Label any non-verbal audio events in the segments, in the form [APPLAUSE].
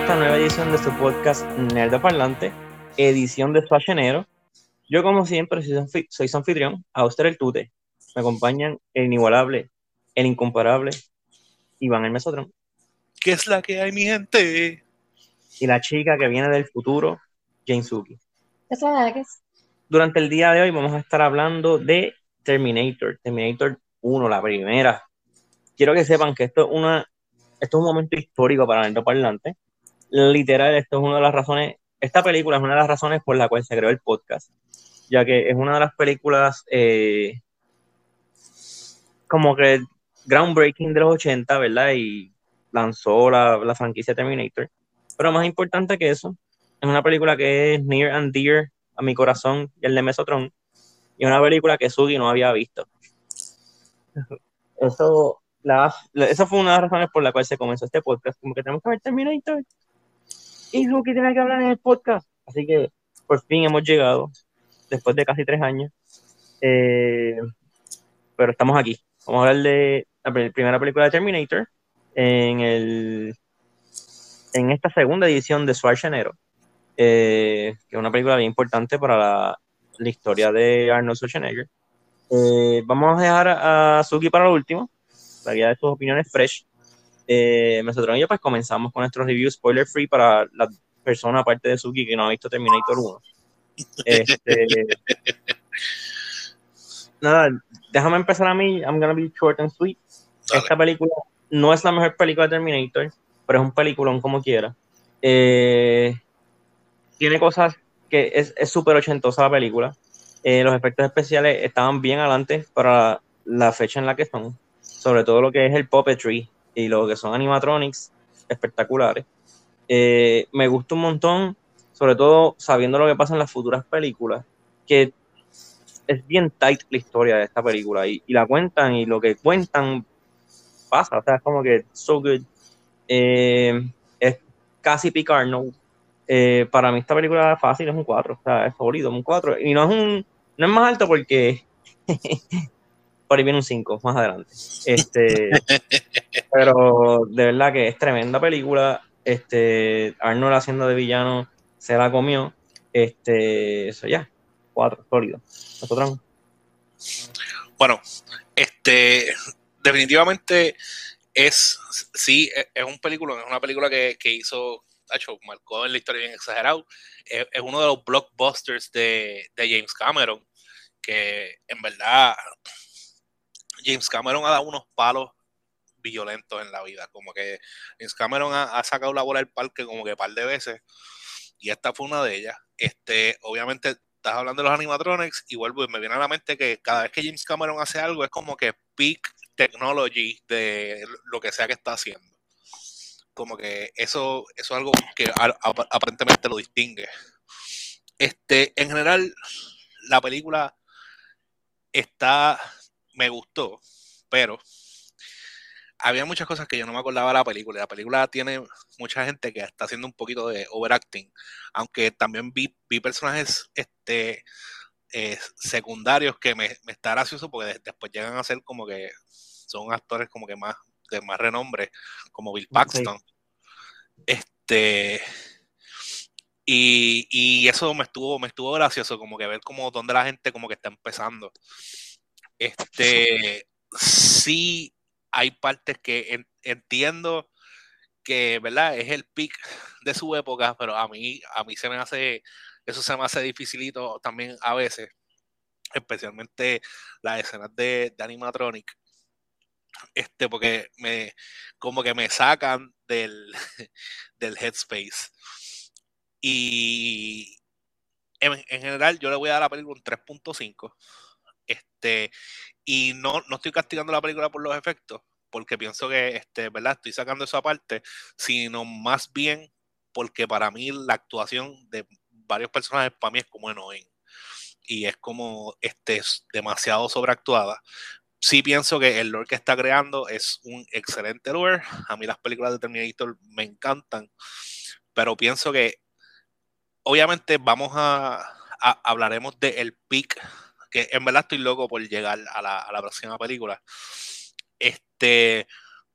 Esta nueva edición de su podcast Nerdo Parlante, edición de enero. Yo, como siempre, soy, su anfitrión, Auster el Tute. Me acompañan el inigualable, el incomparable, Iván el Mesotrón. ¿Qué es la que hay, mi gente? Y la chica que viene del futuro, Jane Suki. es la que es? Durante el día de hoy vamos a estar hablando de Terminator, Terminator 1, la primera. Quiero que sepan que esto es una esto es un momento histórico para el parlante. Literal, esto es una de las razones, esta película es una de las razones por la cual se creó el podcast, ya que es una de las películas eh, como que groundbreaking de los 80, ¿verdad? Y lanzó la, la franquicia Terminator. Pero más importante que eso, es una película que es near and dear a mi corazón y el de Mesotron, y una película que Sugi no había visto. Eso la, esa fue una de las razones por la cual se comenzó este podcast, como que tenemos que ver Terminator y que tiene que hablar en el podcast. Así que por fin hemos llegado, después de casi tres años. Eh, pero estamos aquí. Vamos a hablar de la primera película de Terminator en, el, en esta segunda edición de Schwarzenegger, eh, que es una película bien importante para la, la historia de Arnold Schwarzenegger. Eh, vamos a dejar a Suki para lo último, guía de sus opiniones fresh. Eh, nosotros y yo pues comenzamos con nuestro review spoiler free para la persona aparte de Suki que no ha visto Terminator 1. Este, [LAUGHS] nada, déjame empezar a mí. I'm gonna be short and sweet. Esta película no es la mejor película de Terminator, pero es un peliculón como quiera. Eh, tiene cosas que es súper ochentosa la película. Eh, los efectos especiales estaban bien adelante para la fecha en la que son sobre todo lo que es el puppetry y lo que son animatronics espectaculares. Eh, me gusta un montón, sobre todo sabiendo lo que pasa en las futuras películas, que es bien tight la historia de esta película y, la cuentan y lo que cuentan pasa, o sea, es como que so good. Eh, es casi Picard, no. Eh, para mí esta película fácil, es un 4, o sea, es un 4. Y no es un, no es más alto porque [LAUGHS] por ahí viene un 5 más adelante. Este, [LAUGHS] pero de verdad que es tremenda película. Este, Arnold haciendo de villano se la comió. Este, eso ya, 4, sólido. Nosotros. Bueno, este, definitivamente es, sí, es un película, es una película que, que hizo hecho, marcó en la historia bien exagerado. Es, es, uno de los blockbusters de, de, James Cameron, que en verdad James Cameron ha dado unos palos violentos en la vida. Como que James Cameron ha, sacado la bola del parque como que un par de veces. Y esta fue una de ellas. Este, obviamente, estás hablando de los animatronics y vuelvo y me viene a la mente que cada vez que James Cameron hace algo es como que peak technology de lo que sea que está haciendo. Como que eso, eso es algo que aparentemente lo distingue. Este, en general, la película está me gustó, pero había muchas cosas que yo no me acordaba de la película. La película tiene mucha gente que está haciendo un poquito de overacting, aunque también vi, vi personajes este, eh, secundarios que me, me está gracioso porque después llegan a ser como que son actores como que más de más renombre, como Bill Paxton. Este y, y, eso me estuvo, me estuvo gracioso, como que ver como donde la gente como que está empezando. Este, sí hay partes que entiendo que, ¿verdad? Es el pic de su época, pero a mí, a mí se me hace, eso se me hace dificilito también a veces, especialmente las escenas de, animatronic, este, porque me, como que me sacan del, [LAUGHS] del headspace. Y en, en, general yo le voy a dar a la película un 3.5 este, y no, no estoy castigando la película por los efectos, porque pienso que, este, ¿verdad? Estoy sacando eso aparte, sino más bien porque para mí la actuación de varios personajes para mí es como en y es como este, demasiado sobreactuada. Sí pienso que el lore que está creando es un excelente lore. A mí las películas de Terminator me encantan, pero pienso que obviamente vamos a, hablaremos del el peak que en verdad estoy loco por llegar a la, próxima película. Este,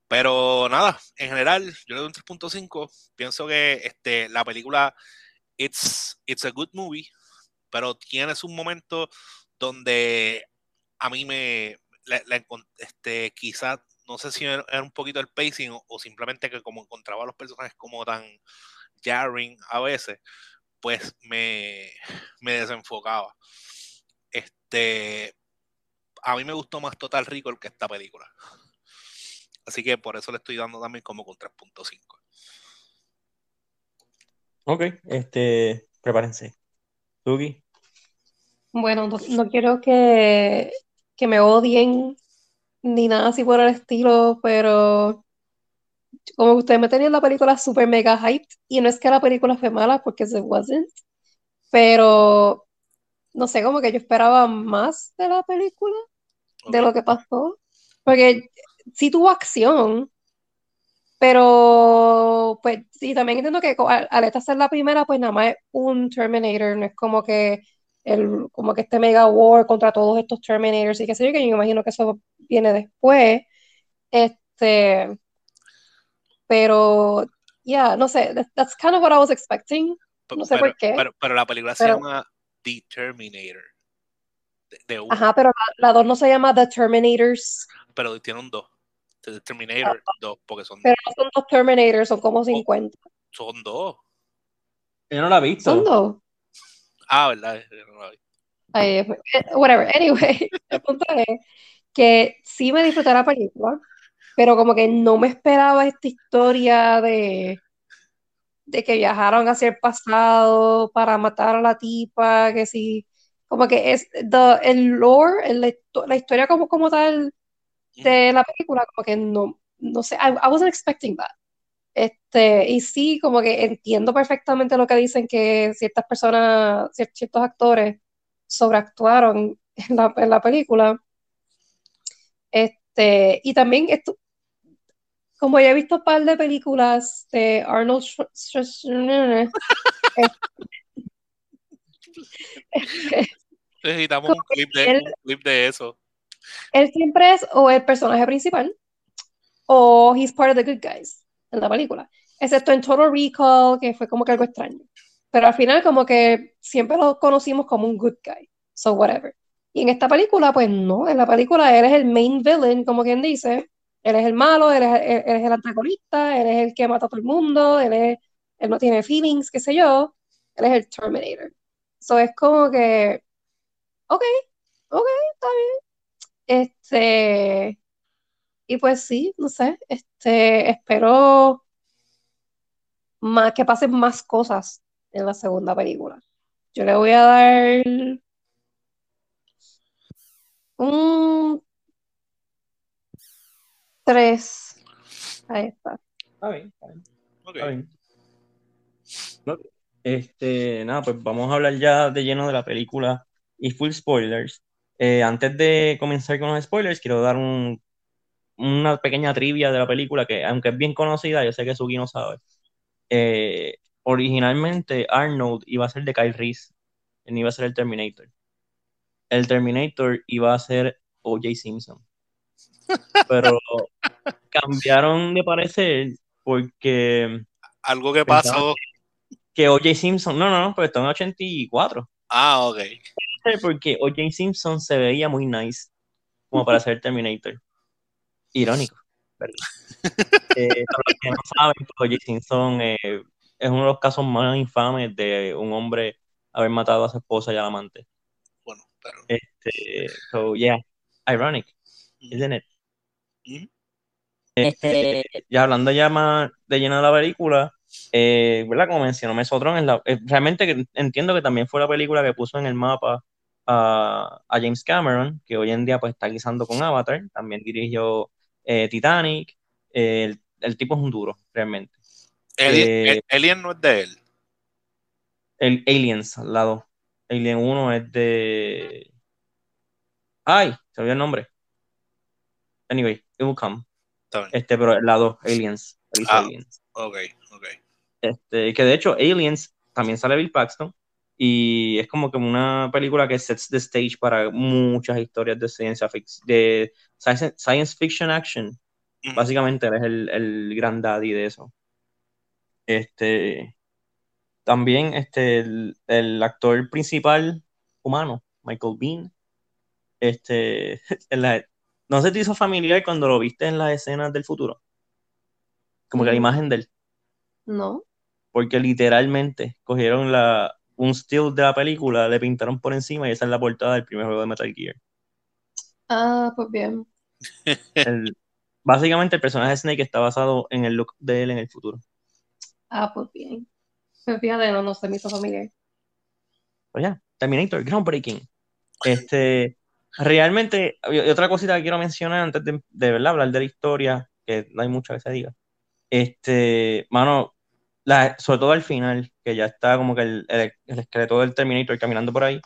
Pero nada, en general, yo le doy un 3.5. Pienso que este, la película it's, it's a good movie, pero tiene un momento donde a mí me la, este, quizás no sé si era un poquito el pacing o, simplemente que como encontraba a los personajes como tan jarring a veces, pues me, me desenfocaba. Este, a mí me gustó más Total Recall que esta película. Así que por eso le estoy dando también como con 3.5. Ok, este, prepárense. Tugi. Bueno, no, quiero que, que, me odien ni nada así por el estilo, pero como ustedes me tenían la película super mega hyped, y no es que la película fue mala porque se wasn't, pero no sé, como que yo esperaba más de la película, de lo que pasó, porque sí tuvo acción, pero pues sí, también entiendo que al, esta ser la primera, pues nada más es un Terminator, no es como que el, como que este mega war contra todos estos Terminators y qué sé yo, que yo imagino que eso viene después. Este, pero, ya, no sé, that's kind of what I was expecting. No sé por qué. Pero, la película se llama The Terminator. Ajá, pero la 2 no se llama The Terminators. Pero tiene un 2. The Terminator 2, porque son Pero no son dos Terminators, son como 50. Son dos. Yo no la he visto. Son dos. Ah, verdad, yo no la vi. Eh, whatever, anyway, [LAUGHS] el punto es que sí me disfruté la película, pero como que no me esperaba esta historia de, de que viajaron hacia el pasado para matar a la tipa, que sí, como que es el lore, la historia como, como tal de la película, como que no, no sé, I, wasn't expecting that. Este, y sí, como que entiendo perfectamente lo que dicen que ciertas personas, ciertos actores sobreactuaron en la, en la película. Este, y también esto, como ya he visto un par de películas de Arnold Schwarzenegger, [LAUGHS] necesitamos un clip, de, un clip de eso. Él siempre es o el personaje principal o he's part of the good guys en la película. Excepto en Total Recall, que fue como que algo extraño. Pero al final como que siempre lo conocimos como un good guy. So whatever. Y en esta película, pues no, en la película él es el main villain, como quien dice. Él es el malo, él es, el antagonista, él es el que mata a todo el mundo, él, es, él no tiene feelings, qué sé yo. Él es el Terminator. So es como que, ok, ok, está bien. Este, y pues sí, no sé, este, espero más, que pasen más cosas en la segunda película. Yo le voy a dar un 3. Ahí está. Está bien, está bien. Este, nada, pues vamos a hablar ya de lleno de la película y full spoilers. Eh, antes de comenzar con los spoilers, quiero dar un, una pequeña trivia de la película que, aunque es bien conocida, yo sé que Suki no sabe. Eh, originalmente Arnold iba a ser de Kyle Reese, él iba a ser el Terminator. El Terminator iba a ser O.J. Simpson. [LAUGHS] Pero cambiaron de parecer porque. Algo que pasó. Que O.J. Simpson, no, no, no, pero está en 84. Ah, ok. Porque O.J. Simpson se veía muy nice como para ser Terminator. Irónico, ¿verdad? [LAUGHS] eh, para los que no saben, pues, O.J. Simpson eh, es uno de los casos más infames de un hombre haber matado a su esposa y al amante. Bueno, pero. Este, so, yeah, ironic, isn't it? Este, ya hablando ya más de lleno de la película, eh, ¿verdad? Como mencionó Mesotron, es la, realmente entiendo que también fue la película que puso en el mapa a, James Cameron, que hoy en día pues está guisando con Avatar, también dirigió eh, Titanic, el, tipo es un duro, realmente. Eh, Alien, no es de él. El Aliens, al lado. Alien 1 es de... Ay, se olvidó el nombre. Anyway, it will come. Este, pero el lado Aliens. Ah, Aliens. Ok, ok. Este, que de hecho, Aliens también sale Bill Paxton. Y es como que una película que sets the stage para muchas historias de ciencia ficción, de science, fiction action Básicamente él es el, el gran daddy de eso. Este, también este, el, actor principal humano, Michael Bean, este, [LAUGHS] no se te hizo familiar cuando lo viste en las escenas del futuro. Como que la imagen de él. No. Porque literalmente cogieron la, un still de la película, le pintaron por encima y esa es la portada del primer juego de Metal Gear. Ah, pues bien. básicamente el personaje de Snake está basado en el look de él en el futuro. Ah, pues bien. Pues fíjate, no, no se me hizo familiar. Pues ya, Terminator, groundbreaking. Este, realmente, y otra cosita que quiero mencionar antes de, de verdad hablar de la historia, que no hay mucho que se diga. Este, mano, la, sobre todo al final, que ya está como que el, el, el, esqueleto del Terminator caminando por ahí.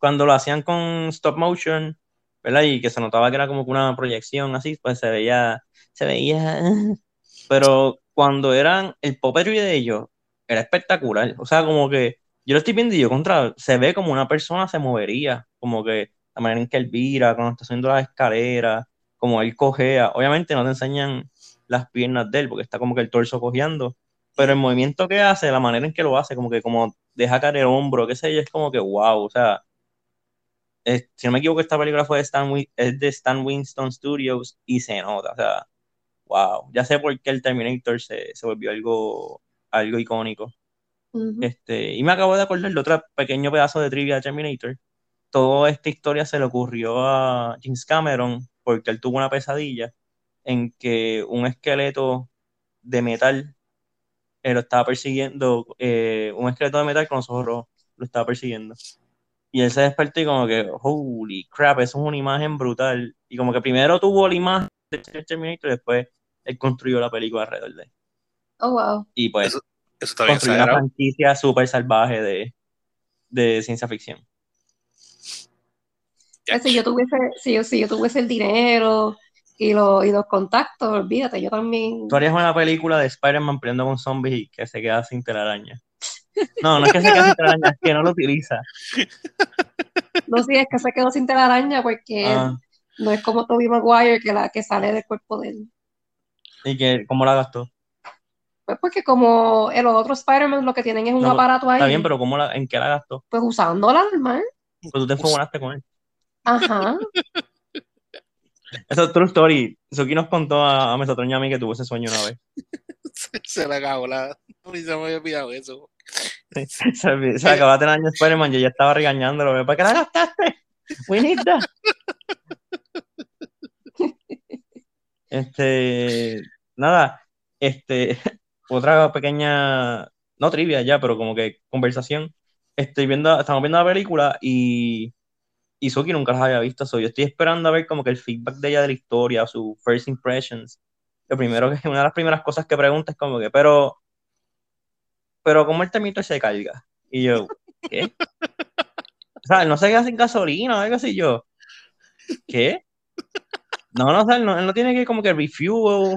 Cuando lo hacían con stop motion, ¿verdad? Y que se notaba que era como una proyección así, pues se veía, se veía, [LAUGHS] pero cuando eran el puppetry de ellos, era espectacular. O sea, como que yo lo estoy viendo y yo contra, se ve como una persona se movería, como que la manera en que él vira, cuando está haciendo las escaleras, como él cojea. Obviamente no te enseñan las piernas de él, porque está como que el torso cojeando, pero el movimiento que hace, la manera en que lo hace, como que como deja caer el hombro, qué sé yo, es como que wow, o sea, si no me equivoco, esta película fue de Stan, es de Stan Winston Studios y se nota, o sea, wow, ya sé por qué el Terminator se, se volvió algo, algo icónico. este, y me acabo de acordar de otro pequeño pedazo de trivia de Terminator. Toda esta historia se le ocurrió a James Cameron porque él tuvo una pesadilla en que un esqueleto de metal lo estaba persiguiendo, eh, un esqueleto de metal con los ojos rojos lo estaba persiguiendo. Y él se despertó y como que, holy crap, eso es una imagen brutal. Y como que primero tuvo la imagen de Terminator y después él construyó la película alrededor de él. Oh, wow. Y pues eso, está construyó una franquicia súper salvaje de, de ciencia ficción. Si yo tuviese, si yo, si yo tuviese el dinero y, lo, y los contactos, olvídate, yo también. Tú harías una película de Spider-Man peleando con zombies y que se queda sin telaraña. No, no es que se quede sin telaraña, es que no lo utiliza. No, sí, es que se quedó sin telaraña porque ah. no es como Tobey Maguire que, la, que sale del cuerpo de él. ¿Y que, cómo la gastó? Pues porque como los otros Spider-Man lo que tienen es un aparato ahí. Está bien, pero ¿cómo la, ¿en qué la gastó? Pues usándola normal. Pues tú te enfogonaste con él. Ajá. Eso es true story. Suki nos contó a, a Mesotron y a mí que tuvo ese sueño una vez. [LAUGHS] se, la acabó la. No [LAUGHS] se me había olvidado eso. se, se acababa de tener año Spider-Man y ella estaba regañándolo. ¿Para qué la gastaste? Winita. [LAUGHS] este. Nada. Este. Otra pequeña. No trivia ya, pero como que conversación. Estoy viendo, estamos viendo la película y y Suki nunca las había visto. So yo estoy esperando a ver como que el feedback de ella de la historia, su first impressions. Lo primero que [LAUGHS] una de las primeras cosas que pregunta es como que, pero, pero ¿cómo el termito se carga? Y yo, ¿qué? O sea, no se queda sin gasolina o algo así. Yo, ¿qué? No, no, o sea, él no, tiene que como que refuel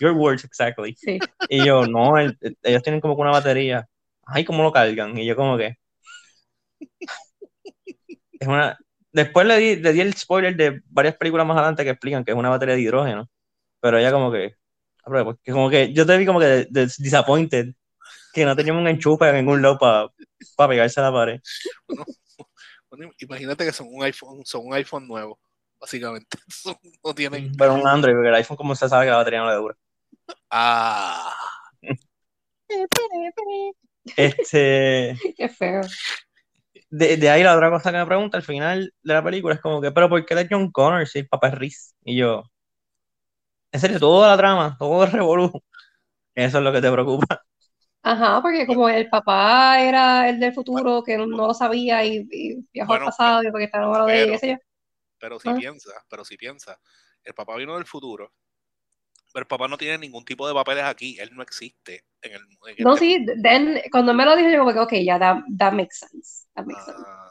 your words exactly. Y yo, no, ellos tienen como que una batería. Ay, ¿cómo lo cargan? Y yo como que es una después le di, le di el spoiler de varias películas más adelante que explican que es una batería de hidrógeno. Pero ella como que, porque como que yo te vi como que disappointed que no teníamos un enchufe en ningún lado para pegarse a la pared. Bueno, imagínate que son un iPhone, son un iPhone nuevo, básicamente. [LAUGHS] no tienen. Pero un Android, porque el iPhone como se sabe que la batería no le dura. Ah. este. [LAUGHS] Qué feo de, ahí la otra cosa que me pregunta al final de la película es como que, pero ¿por qué de John Connor si el papá es Riz? Y yo, en serio, toda la trama, todo el revolú, eso es lo que te preocupa. Ajá, porque como el papá era el del futuro que no, lo sabía y, viajó al pasado y porque estaba enamorado de ella, qué sé yo. Pero si piensa, pero si piensa, el papá vino del futuro pero el papá no tiene ningún tipo de papeles aquí, él no existe en el No, sí, then, cuando me lo dijo yo como que, ok, ya, that, that makes sense, that makes sense. Ah.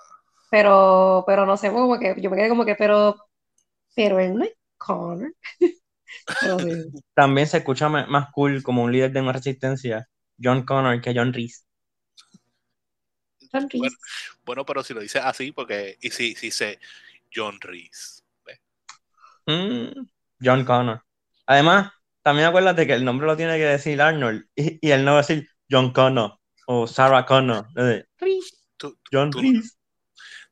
Pero, pero no sé, como que yo me quedé como que, pero, pero él no es Connor. [LAUGHS] También se escucha más cool como un líder de una resistencia, John Connor, que John Reese. John Reese. Bueno, pero si lo dice así, porque, y si, si dice John Reese. Mm, John Connor. Además, también acuérdate que el nombre lo tiene que decir Arnold y, y él no va a decir John Connor o Sarah Connor. De, Tú- John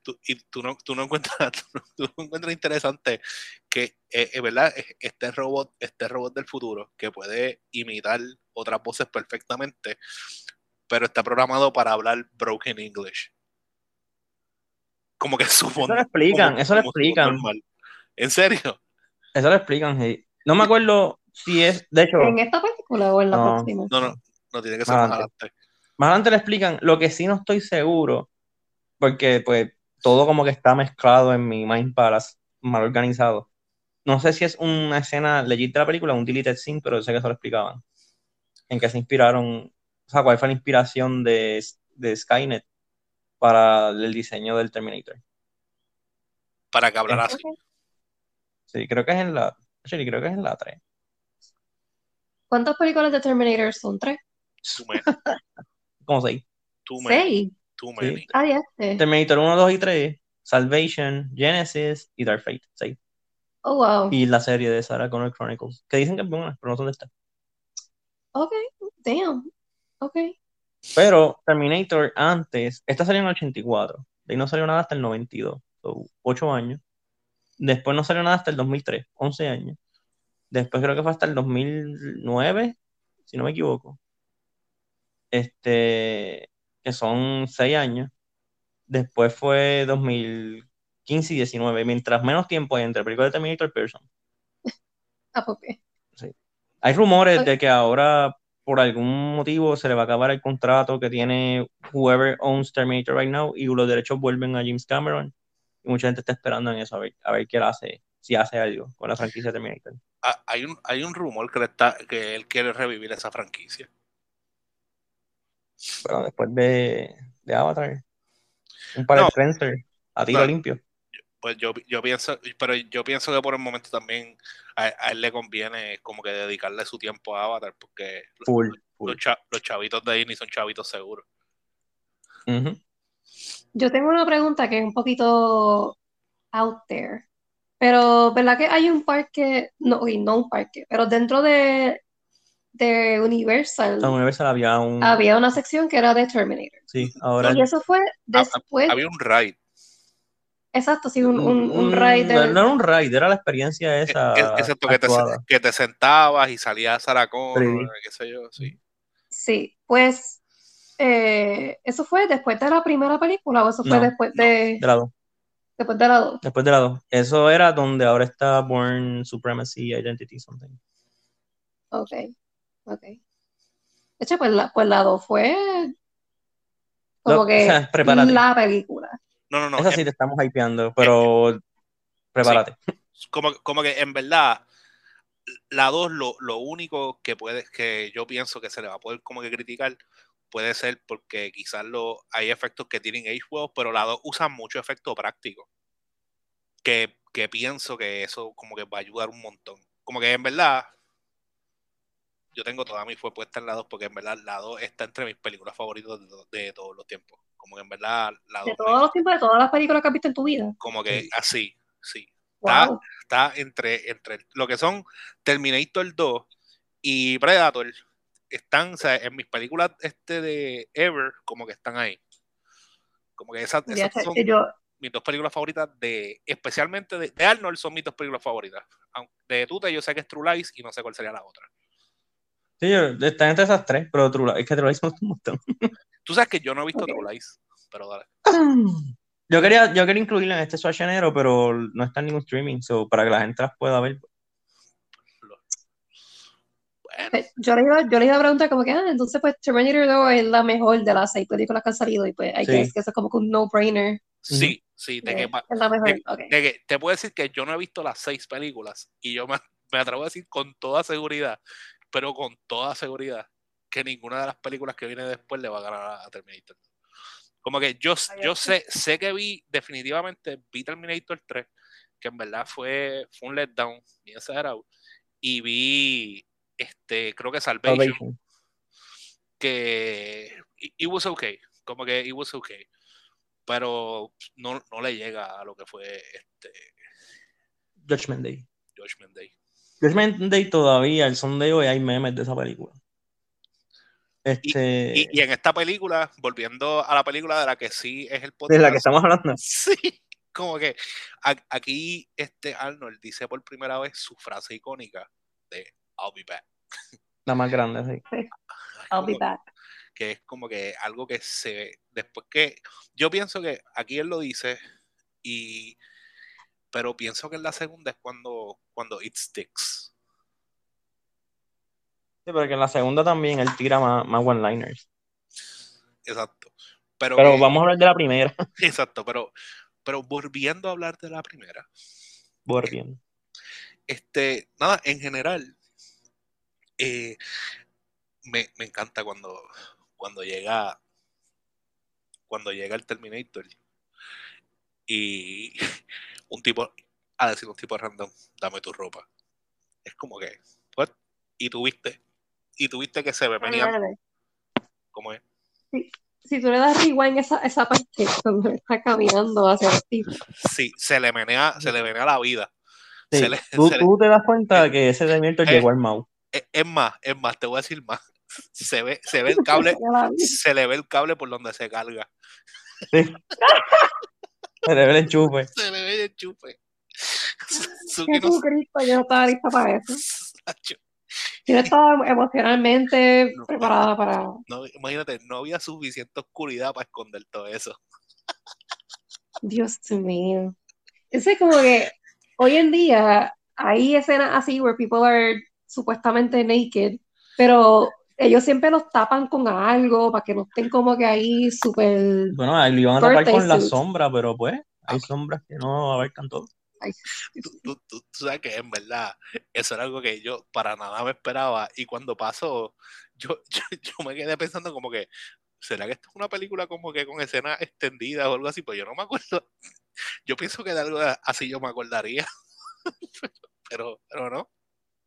tú- y tú no, tú no encuentras, [LAUGHS] tú no, encuentras interesante que, eh, es verdad, Eh, este robot, este robot del futuro que puede imitar otras voces perfectamente, pero está programado para hablar broken English. Como que su Eso lo explican, eso lo explican. ¿En serio? Eso lo explican. sí. No me acuerdo si es, de hecho, ¿En esta película o en la No. próxima? No, no, no tiene que ser más adelante. más adelante le explican. Lo que sí no estoy seguro, porque pues todo como que está mezclado en mi Mind Palace, mal organizado. No sé si es una escena legit de la película, un deleted scene, pero sé que eso lo explicaban. En que se inspiraron, o sea, cuál fue la inspiración de, de Skynet para el diseño del Terminator. Para que hablara así. Sí, creo que es en la, actually, creo que es en la 3. ¿Cuántas películas de Terminator son? ¿Tres? Too many, [LAUGHS] Como seis. too many, ¿Seis? too many. Ah, ya sé. Terminator 1, 2 y 3, Salvation, Genesis y Dark Fate. seis. Oh, wow. Y la serie de Sarah Connor Chronicles, que dicen que es buena, pero no sé dónde está. Ok, damn. Ok. Pero Terminator antes, esta salió en el 84, de ahí no salió nada hasta el 92, so, 8 años. Después no salió nada hasta el 2003, 11 años. Después creo que fue hasta el 2009, si no me equivoco. Este, que son 6 años. Después fue 2015 y 19. Mientras menos tiempo hay entre película de Terminator y Person. [LAUGHS] Ah, ok. Hay rumores de que ahora, por algún motivo, se le va a acabar el contrato que tiene whoever owns Terminator right now y los derechos vuelven a James Cameron. Y mucha gente está esperando en eso, a ver, a ver qué él hace, si hace algo con la franquicia de Terminator. Ah, hay, un, hay un rumor que, le está, que él quiere revivir esa franquicia. Bueno, después de, de Avatar, un par No. de Spencer a tiro No. limpio. Pues yo, yo pienso, pero yo pienso que por el momento también a, a él le conviene como que dedicarle su tiempo a Avatar, porque Full, full. los, cha- los chavitos de Disney son chavitos seguros. Ujú. Yo tengo una pregunta que es un poquito out there. Pero, ¿verdad que hay un parque? No, no un parque, pero dentro de, de Universal En Universal había un. había una sección que era de Terminator. Sí, ahora. Y eso fue después, Había un ride. exacto, sí, un, un, un Mm, ride No, de- no era un ride, era la experiencia esa. Eh, Excepto que te, que te sentabas y salía Sarah Connor, 3D. qué sé yo, sí. Sí, pues eh, eso fue después de la primera película o eso fue No, después de, De la dos. después de la dos. Después de la 2. Eso era donde ahora está Born Supremacy Identity something. Ok, ok. De hecho, pues la, pues la dos fue como Lo- que o [LAUGHS] sea, prepárate. la película. No, no, no. Esa en- sí te estamos hypeando, pero prepárate. como, como que en verdad, la 2 lo, lo único que puede, que yo pienso que se le va a poder como que criticar puede ser porque quizás lo, hay efectos que tienen age well, pero la 2 usa mucho efecto práctico. Que, que pienso que eso como que va a ayudar un montón. Como que en verdad, yo tengo toda mi fue puesta en la 2 porque en verdad la 2 está entre mis películas favoritas de, to- de todos los tiempos. Como que en verdad la 2 De todos los tiempos, de todas las películas que has visto en tu vida. como que Sí. así, sí. Está- está entre, entre lo que son Terminator 2 y Predator. Están, o sea, en mis películas este de Ever, como que están ahí. Como que esas, esas sé, son yo, mis dos películas favoritas de, especialmente de, de Arnold, son mis dos películas favoritas. De Tuta yo sé que es True Lies y no sé cuál sería la otra. Sí, yo, están entre esas tres, pero True Lies- es que True Lies me gusta un montón. Tú sabes que yo no he visto Ok. True Lies, pero dale. Yo quería, yo quería incluirla en este Schwarzenegger, pero no está en ningún streaming, so, para que la gente las pueda ver. Bueno, pues, yo le iba, yo le iba a preguntar como que, ah, entonces pues Terminator 2 es la mejor de las seis películas que han salido y pues I Sí. que eso es como que un no-brainer. sí, sí, de que Eh, va- Es la mejor, de- ok. de que te puedo decir que yo no he visto las seis películas y yo me, me atrevo a decir con toda seguridad, pero con toda seguridad, que ninguna de las películas que viene después le va a ganar a, Terminator. Como que yo, yo sé, sé que vi, definitivamente vi Terminator 3, que en verdad fue, fue un letdown, bien exagerado, y vi, este, creo que Salvation, Salvation. que it, it was okay, como que it was okay, pero no, no le llega a lo que fue este Judgment Day. Judgment Day. Judgment Day todavía, el son de hoy, hay memes de esa película. Este... Y, y, en esta película, volviendo a la película de la que sí es el podcast. De la que estamos hablando. [LAUGHS] Sí, como que aquí este Arnold dice por primera vez su frase icónica de I'll be back. La más grande, sí. I'll be back. Que es como que algo que se. Después que. Yo pienso que aquí él lo dice, y. Pero pienso que en la segunda es cuando, cuando it sticks. Sí, porque en la segunda también él tira más, más one-liners. Exacto. Pero, pero vamos a hablar de la primera. [LAUGHS] Exacto, pero, pero volviendo a hablar de la primera. Volviendo. Este, nada, en general, eh, me, me, encanta cuando, cuando llega cuando llega el Terminator y [LAUGHS] un tipo a decir un tipo random, dame tu ropa. Es como que, what? Y tuviste, y tuviste que se ve venía. ¿Cómo es? Sí. Si tú le das rewind esa, esa parte [LAUGHS] cuando está caminando hacia el tipo. Sí, se le menea, se le menea la vida. Sí. Le, tú, tú le... te das cuenta [LAUGHS] que ese Terminator eh, llegó al mouse. Es, es más, es más, te voy a decir más. Se ve, se ve el cable, [LAUGHS] se le ve el cable por donde se carga. Sí. [LAUGHS] Se le ve el enchufe. Se le ve el enchufe. Jesucristo, yo no estaba lista para eso. Yo no estaba emocionalmente no, preparada para. No, imagínate, no había suficiente oscuridad para esconder todo eso. Dios mío. Es como que hoy en día hay escenas así where people are supuestamente naked, pero ellos siempre los tapan con algo para que no estén como que ahí súper. Bueno, ahí lo iban a tapar con la sombra, pero pues hay sombras que no abarcan todo. Tú, tú, tú, sabes que en verdad eso era algo que yo para nada me esperaba y cuando pasó yo, [LAUGHS] yo, yo, me quedé pensando como que ¿será que esto es una película como que con escenas extendidas o algo así? Pues yo no me acuerdo [LAUGHS] yo pienso que de algo así yo me acordaría [LAUGHS] pero, pero no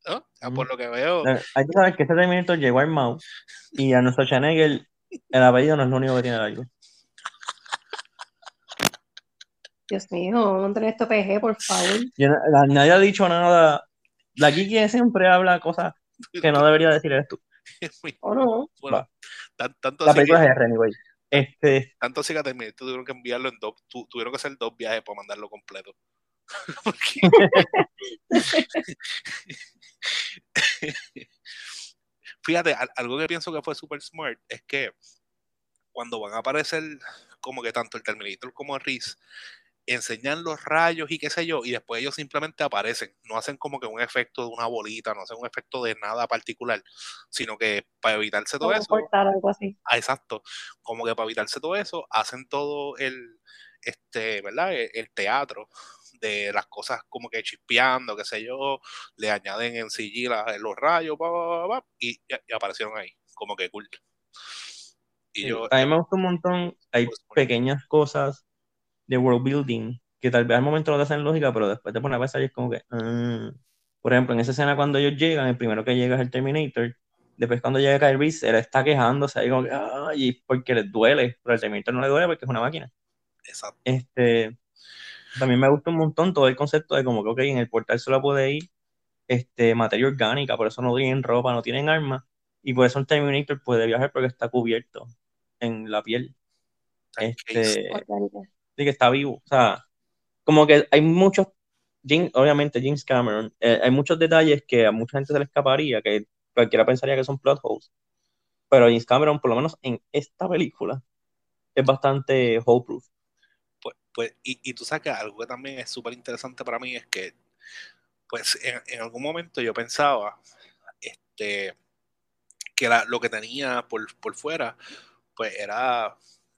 ¿no? por lo que veo. Hay que saber que este Terminator llegó al mouse y a nuestro Schwarzenegger el apellido no es lo único que tiene algo. Dios mío, vamos a esto PG, por favor. nadie ha dicho nada. La Kiki siempre habla cosas que no debería decir eres tú. [LAUGHS] ¿O no? Bueno, tanto la película es R, Este... Tanto sí que Terminator tuvieron que enviarlo en dos, tu, tuvieron que hacer dos viajes para mandarlo completo. [LAUGHS] [LAUGHS] [LAUGHS] Fíjate, algo que pienso que fue super smart es que cuando van a aparecer como que tanto el Terminator como el Reese enseñan los rayos y qué sé yo, y después ellos simplemente aparecen, no hacen como que un efecto de una bolita, no hacen un efecto de nada particular, sino que para evitarse todo eso. algo así. Ah, exacto, como que para evitarse todo eso, hacen todo el, este, ¿verdad? el teatro de las cosas como que chispeando, qué sé yo, le añaden en CG los rayos, y, aparecieron ahí, como que cool. Y yo, a mí me gusta un montón, hay pequeñas cosas de world building que tal vez al momento no te hacen lógica, pero después te pones a pensar y es como que, ah". por ejemplo, en esa escena cuando ellos llegan, el primero que llega es el Terminator, después cuando llega Kyle Reese, él está quejándose ahí como que, ay, porque les duele, pero al Terminator no le duele porque es una máquina. Exacto. Este, también me gusta un montón todo el concepto de como que, ok, en el portal solo puede ir este, materia orgánica, por eso no tienen ropa, no tienen armas, y por eso el Terminator puede viajar porque está cubierto en la piel. Este, sí, que está vivo. O sea, como que hay muchos, obviamente James Cameron, eh, hay muchos detalles que a mucha gente se le escaparía, que cualquiera pensaría que son plot holes. Pero James Cameron, por lo menos en esta película, es bastante hole proof. Pues, y, y tú sabes que algo que también es súper interesante para mí es que, pues, en, en, algún momento yo pensaba, este, que la, lo que tenía por, por fuera, pues era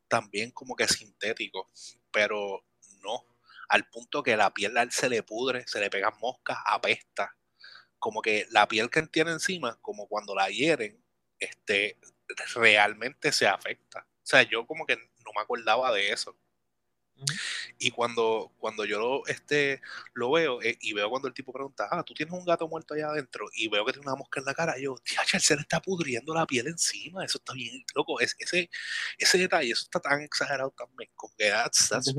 también como que sintético, pero no, al punto que la piel se le pudre, se le pegan moscas, apesta, como que la piel que tiene encima, como cuando la hieren, este, realmente se afecta. O sea, yo como que no me acordaba de eso. Y cuando, cuando yo lo, este, lo veo eh, y veo cuando el tipo pregunta, ah, tú tienes un gato muerto allá adentro y veo que tiene una mosca en la cara, yo, tía, se le está pudriendo la piel encima, eso está bien, loco, es, ese, ese detalle, eso está tan exagerado también, como que that's, eso,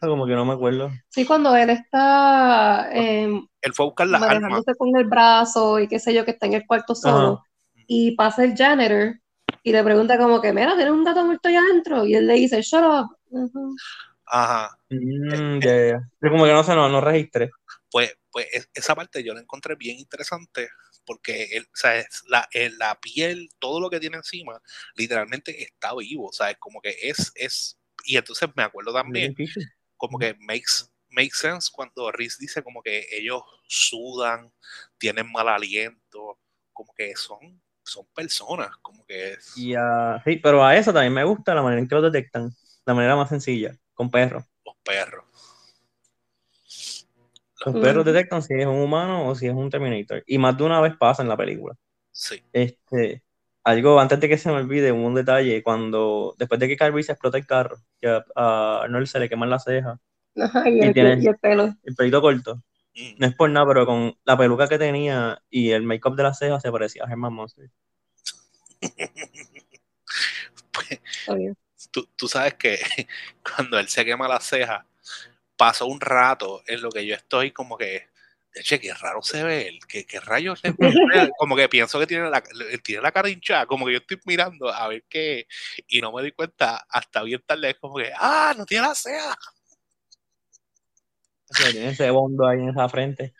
como que no me acuerdo. Sí, cuando él está... Eh, él fue a buscar la arma. con el brazo y qué sé yo, que está en el cuarto solo, y pasa el janitor y le pregunta como que, mira, ¿tienes un gato muerto allá adentro? Y él le dice, shut up. Ajá. Mm, como que no sé, no, no registré. Pues, pues esa parte yo la encontré bien interesante porque él, o sea, la, la, piel, todo lo que tiene encima, literalmente está vivo, o sea, es como que es, es, y entonces me acuerdo también, como que makes, makes sense cuando Riz dice como que ellos sudan, tienen mal aliento, como que son, son personas, como que es... Y, sí, pero a eso también me gusta la manera en que lo detectan, la manera más sencilla. Con perros. Los perros. Los perros detectan si es un humano o si es un Terminator. Y más de una vez pasa en la película. Sí. Este, algo antes de que se me olvide, un detalle, cuando después de que Carby se explota el carro, que a, Arnold se le queman las cejas. y, el, tiene el pelo. El pelito corto. Mm. No es por nada, pero con la peluca que tenía y el make-up de las cejas se parecía a Herman Monster. [LAUGHS] pues, tú, sabes que [LAUGHS] cuando él se quema la ceja, pasó un rato en lo que yo estoy como que, che, qué raro se ve él, qué, rayos le [LAUGHS] como que pienso que tiene la, tiene la cara hinchada, como que yo estoy mirando a ver qué, y no me di cuenta hasta bien tarde, es como que, ah, no tiene la ceja. tiene ese bondo ahí en esa frente.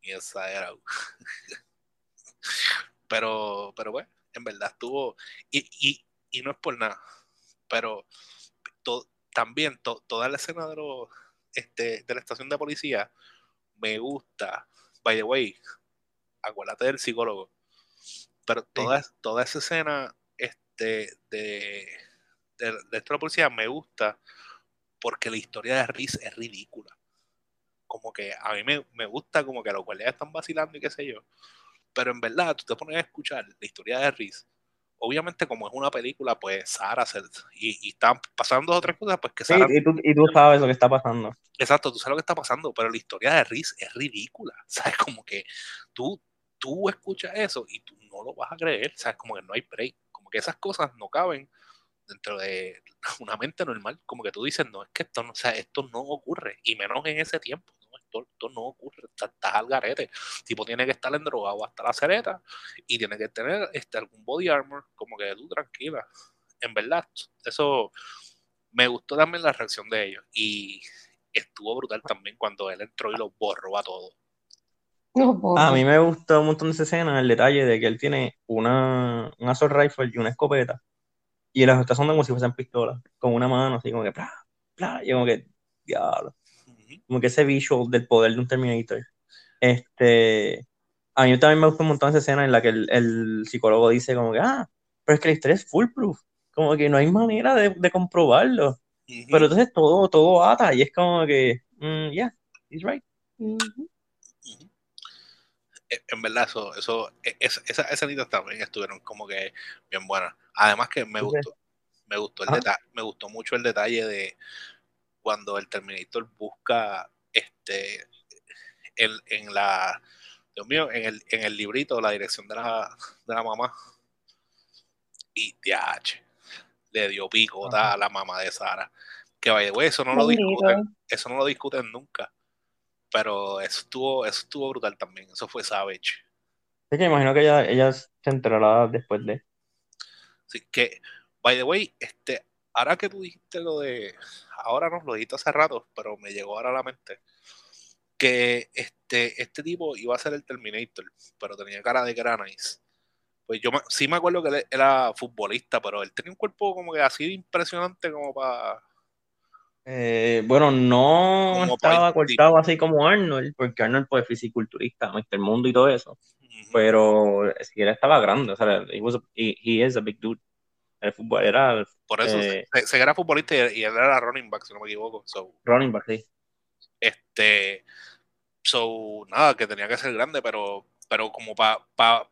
Y esa era. [LAUGHS] pero, pero bueno, en verdad estuvo, y, y, y no es por nada pero también toda la escena de, este, de la estación de policía me gusta. By the way, acuérdate del psicólogo. Pero toda, toda esa escena este, de, de, de policía me gusta porque la historia de Riz es ridícula. Como que a mí me, me gusta como que los guardias están vacilando y qué sé yo. Pero en verdad, tú te pones a escuchar la historia de Riz obviamente como es una película, pues Sara se, y, y, están pasando otras cosas, pues que Sara... y, tú, y, tú, sabes lo que está pasando. Exacto, tú sabes lo que está pasando, pero la historia de Riz es ridícula, [LAUGHS] ¿sabes? Como que tú, tú escuchas eso y tú no lo vas a creer, ¿sabes? Como que no hay break, como que esas cosas no caben dentro de una mente normal, como que tú dices, no, es que esto no, o sea, esto no ocurre, y menos en ese tiempo esto, no ocurre, estás, al garete. tipo tiene que estar en drogado hasta la cereta y tiene que tener este, algún body armor, como que tú tranquila. En verdad, eso me gustó también la reacción de ellos y estuvo brutal también cuando él entró y lo borró a todo. a mí me gustó un montón de esa escena, el detalle de que él tiene una, un assault rifle y una escopeta y las está usando como si fuesen pistolas, con una mano así como que, y como que, diablo como que ese visual del poder de un Terminator. Este, a mí también me gusta un montón esa escena en la que el, psicólogo dice como que, ah, pero es que la historia es foolproof, como que no hay manera de, comprobarlo. Pero entonces todo, todo ata y es como que, mm, yeah, he's right. E, en verdad, eso, eso, e, esas escenitas también estuvieron como que bien buenas. Además que me gustó, me gustó el detalle, me gustó mucho el detalle de cuando el Terminator busca este en, la Dios mío, en el, en el librito la dirección de la, de la mamá. Y TH le dio picota a la mamá de Sara que vaya eso no lo discuten eso no lo discuten nunca. Pero eso estuvo eso estuvo brutal también. Eso fue savage. Es que imagino que ella, ella se enterará después de. Sí que by the way este ahora que tú dijiste lo de, ahora no, lo dijiste hace rato, pero me llegó ahora a la mente, que este, este tipo iba a ser el Terminator, pero tenía cara de Granice. Pues yo sí me acuerdo que él era futbolista, pero él tenía un cuerpo como que así impresionante como para... Eh, bueno, no estaba cortado así como Arnold, porque Arnold pues fisiculturista, Mr. Mundo y todo eso. Pero si él estaba grande, o sea, he, was he, is a big dude. El fútbol era por eso, eh, se, era futbolista y, él era running back, si no me equivoco. running back, sí. Este, so, nada, que tenía que ser grande, pero, pero como para, pa,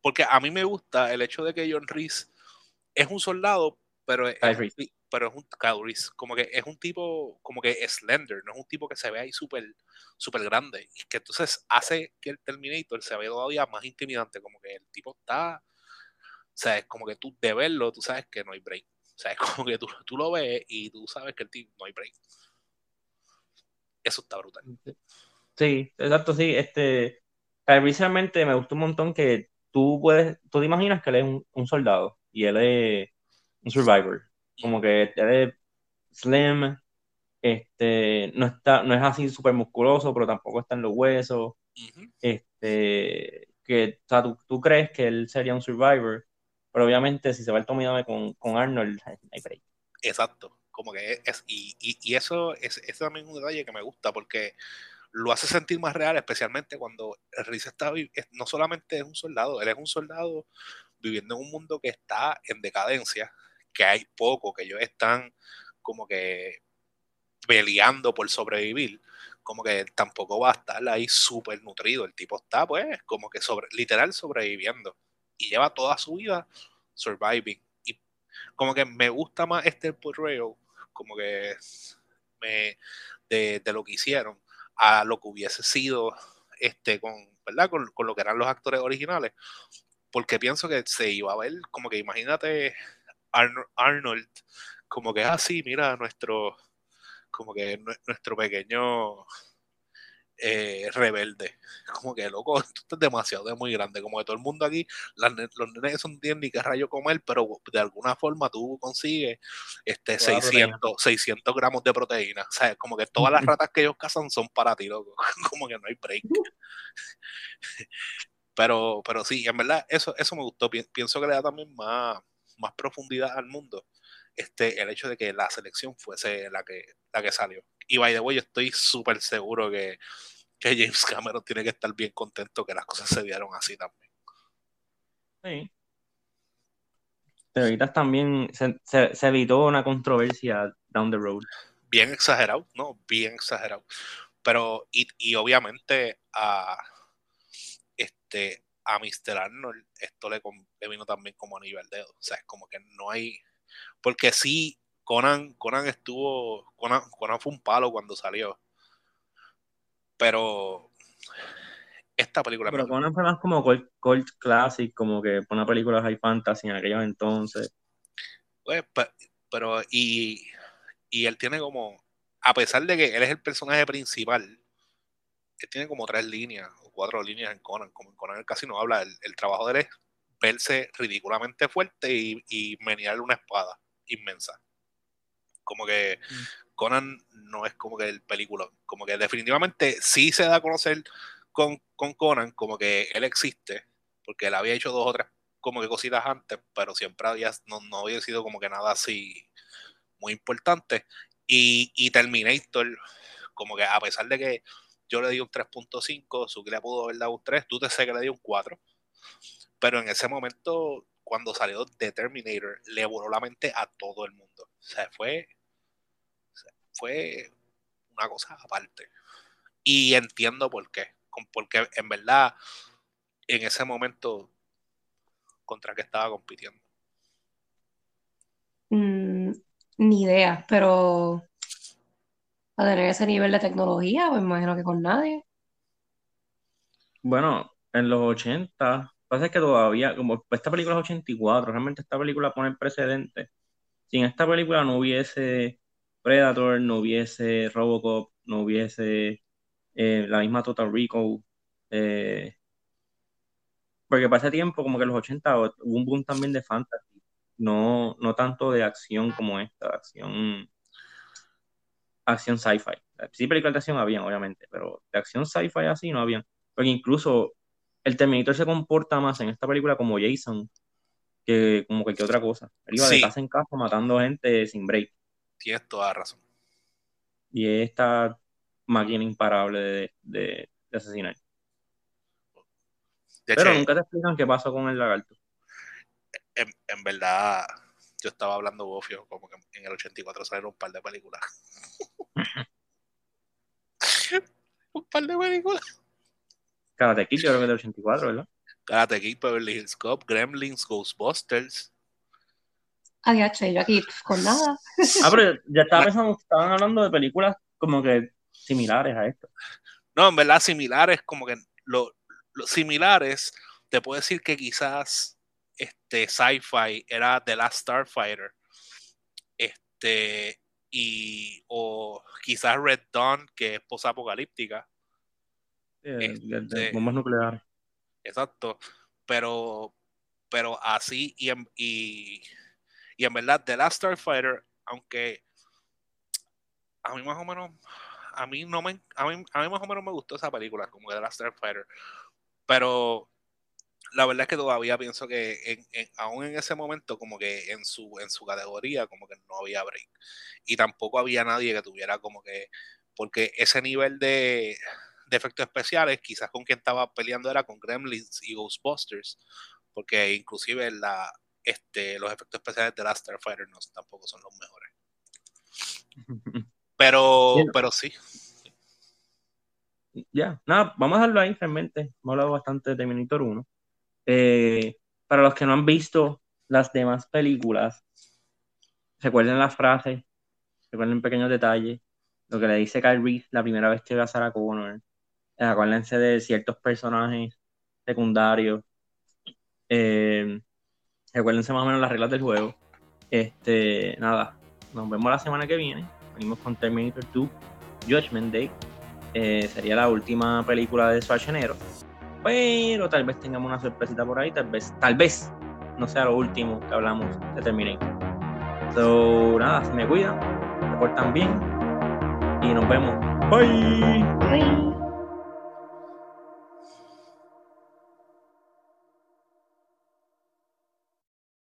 porque a mí me gusta el hecho de que John Reese es un soldado, pero es, pero es un Cowris, como que es un tipo como que slender, no es un tipo que se ve ahí súper super grande y que entonces hace que el Terminator se vea todavía más intimidante, como que el tipo está, sea, es como que tú de verlo, tú sabes que no hay break, o sea, es como que tú, tú lo ves y tú sabes que el tipo no hay break. Eso está brutal. Sí, exacto, sí, este, precisamente me gustó un montón que tú puedes, tú te imaginas que él es un, un soldado y él es un survivor como que él es slim, este, no, está, no es así súper musculoso, pero tampoco está en los huesos. este, que, o sea, tú, tú, crees que él sería un survivor, pero obviamente si se va el Tommy con, con Arnold. Exacto, como que es, y, y, y eso es, es, también un detalle que me gusta porque lo hace sentir más real, especialmente cuando Riz está, no solamente es un soldado, él es un soldado viviendo en un mundo que está en decadencia, que hay poco, que ellos están como que peleando por sobrevivir, como que tampoco va a estar ahí súper nutrido. El tipo está, pues, como que sobre, literal sobreviviendo. Y lleva toda su vida surviving. Y como que me gusta más este portrayal, como que me, de, lo que hicieron, a lo que hubiese sido este con, ¿verdad? Con, con lo que eran los actores originales. Porque pienso que se iba a ver, como que imagínate Arnold, como que, ah, sí, mira, nuestro, como que nuestro pequeño eh, rebelde. [LAUGHS] Como que, loco, esto es demasiado, es muy grande. Como que todo el mundo aquí, los nenes no tienen ni qué rayo comer, pero de alguna forma tú consigues este 600, 600 gramos de proteína. O sea, como que todas las ratas que ellos cazan son para ti, loco. [LAUGHS] Como que no hay break. [LAUGHS] pero, pero sí, en verdad, eso, eso me gustó. Pienso que le da también más más profundidad al mundo este, el hecho de que la selección fuese la que, la que salió. Y by the way, yo estoy súper seguro que, que, James Cameron tiene que estar bien contento que las cosas se dieron así también. Sí. Pero ahorita también se, se, evitó una controversia down the road. Bien exagerado, ¿no? Bien exagerado. Pero, y, y obviamente a este a Mr. Arnold esto le, vino también como a nivel dedo. O sea, es como que no hay. Porque sí, Conan, Conan estuvo. Conan, Conan fue un palo cuando salió. Pero. Esta película. Pero Conan fue más como Cold, Classic, como que fue una película high fantasy en aquellos entonces. Pues, pero, y, y él tiene como. A pesar de que él es el personaje principal, él tiene como tres líneas cuatro líneas en Conan. Como en Conan él casi no habla. El, trabajo de él es verse ridículamente fuerte y, y menearle una espada inmensa. Como que mm. Conan no es como que el película. Como que definitivamente sí se da a conocer con, con Conan como que él existe. Porque él había hecho dos o tres como que cositas antes, pero siempre había, no, no había sido como que nada así muy importante. Y, y Terminator, como que a pesar de que yo le di un 3.5, Suki le pudo haber dado un 3, tú te sé que le di un 4. Pero en ese momento, cuando salió The Terminator, le voló la mente a todo el mundo. O sea, fue, fue una cosa aparte. Y entiendo por qué. Porque en verdad, en ese momento, ¿contra qué estaba compitiendo? Mm, ni idea, pero a tener ese nivel de tecnología, pues imagino que con nadie. Bueno, en los 80, pasa que todavía, como esta película es 84, realmente esta película pone el precedente. Si en esta película no hubiese Predator, no hubiese Robocop, no hubiese eh, la misma Total Recall, eh, porque para ese tiempo, como que en los 80 hubo un boom también de fantasy, no, no tanto de acción como esta, acción acción sci-fi. Sí, películas de acción habían, obviamente, pero de acción sci-fi así no habían. Porque incluso el Terminator se comporta más en esta película como Jason que como cualquier otra cosa. Él iba de casa en casa matando gente sin break. Tienes toda razón. Y es esta máquina imparable de, de, asesinar. Pero nunca te explican qué pasó con el lagarto. En, en verdad, yo estaba hablando bofio, como que en el 84 salieron un par de películas. [LAUGHS] un par de películas. Karate Kid, yo creo que es del 84, ¿verdad? Karate Kid, Beverly Hills Cop, Gremlins, Ghostbusters. Adiós, yo aquí con nada. Ah, pero ya estaba [LAUGHS] pensando, estaban hablando de películas como que similares a esto. No, en verdad, similares, como que los similares, te puedo decir que quizás este sci-fi era The Last Starfighter. Este, y, o quizás Red Dawn, que es posapocalíptica. Este, bombas nucleares. Exacto. Pero, pero así, y en, y, y en verdad, The Last Starfighter, aunque a mí más o menos, a mí no me, a mí, a mí más o menos me gustó esa película, como The Last Starfighter. Pero la verdad es que todavía pienso que en, aún en ese momento como que en su, en su categoría como que no había break. Y tampoco había nadie que tuviera como que, porque ese nivel de, de efectos especiales, quizás con quien estaba peleando era con Gremlins y Ghostbusters, porque inclusive la, este, los efectos especiales de Last Starfighter no, tampoco son los mejores. [LAUGHS] Pero, pero sí. Ya, nada, vamos a dejarlo ahí realmente. Hemos hablado bastante de Terminator 1. Eh, para los que no han visto las demás películas, recuerden las frases, recuerden pequeños detalles, lo que le dice Kyle Reese la primera vez que ve a Sarah Connor, acuérdense de ciertos personajes secundarios, eh, recuérdense más o menos las reglas del juego. Este, nada, nos vemos la semana que viene. Venimos con Terminator 2, Judgment Day. Eh, sería la última película de Schwarzenegger. Pero tal vez tengamos una sorpresita por ahí, tal vez, tal vez no sea lo último que hablamos de Terminator. So, nada, se me cuidan, se portan bien y nos vemos. Bye. Bye.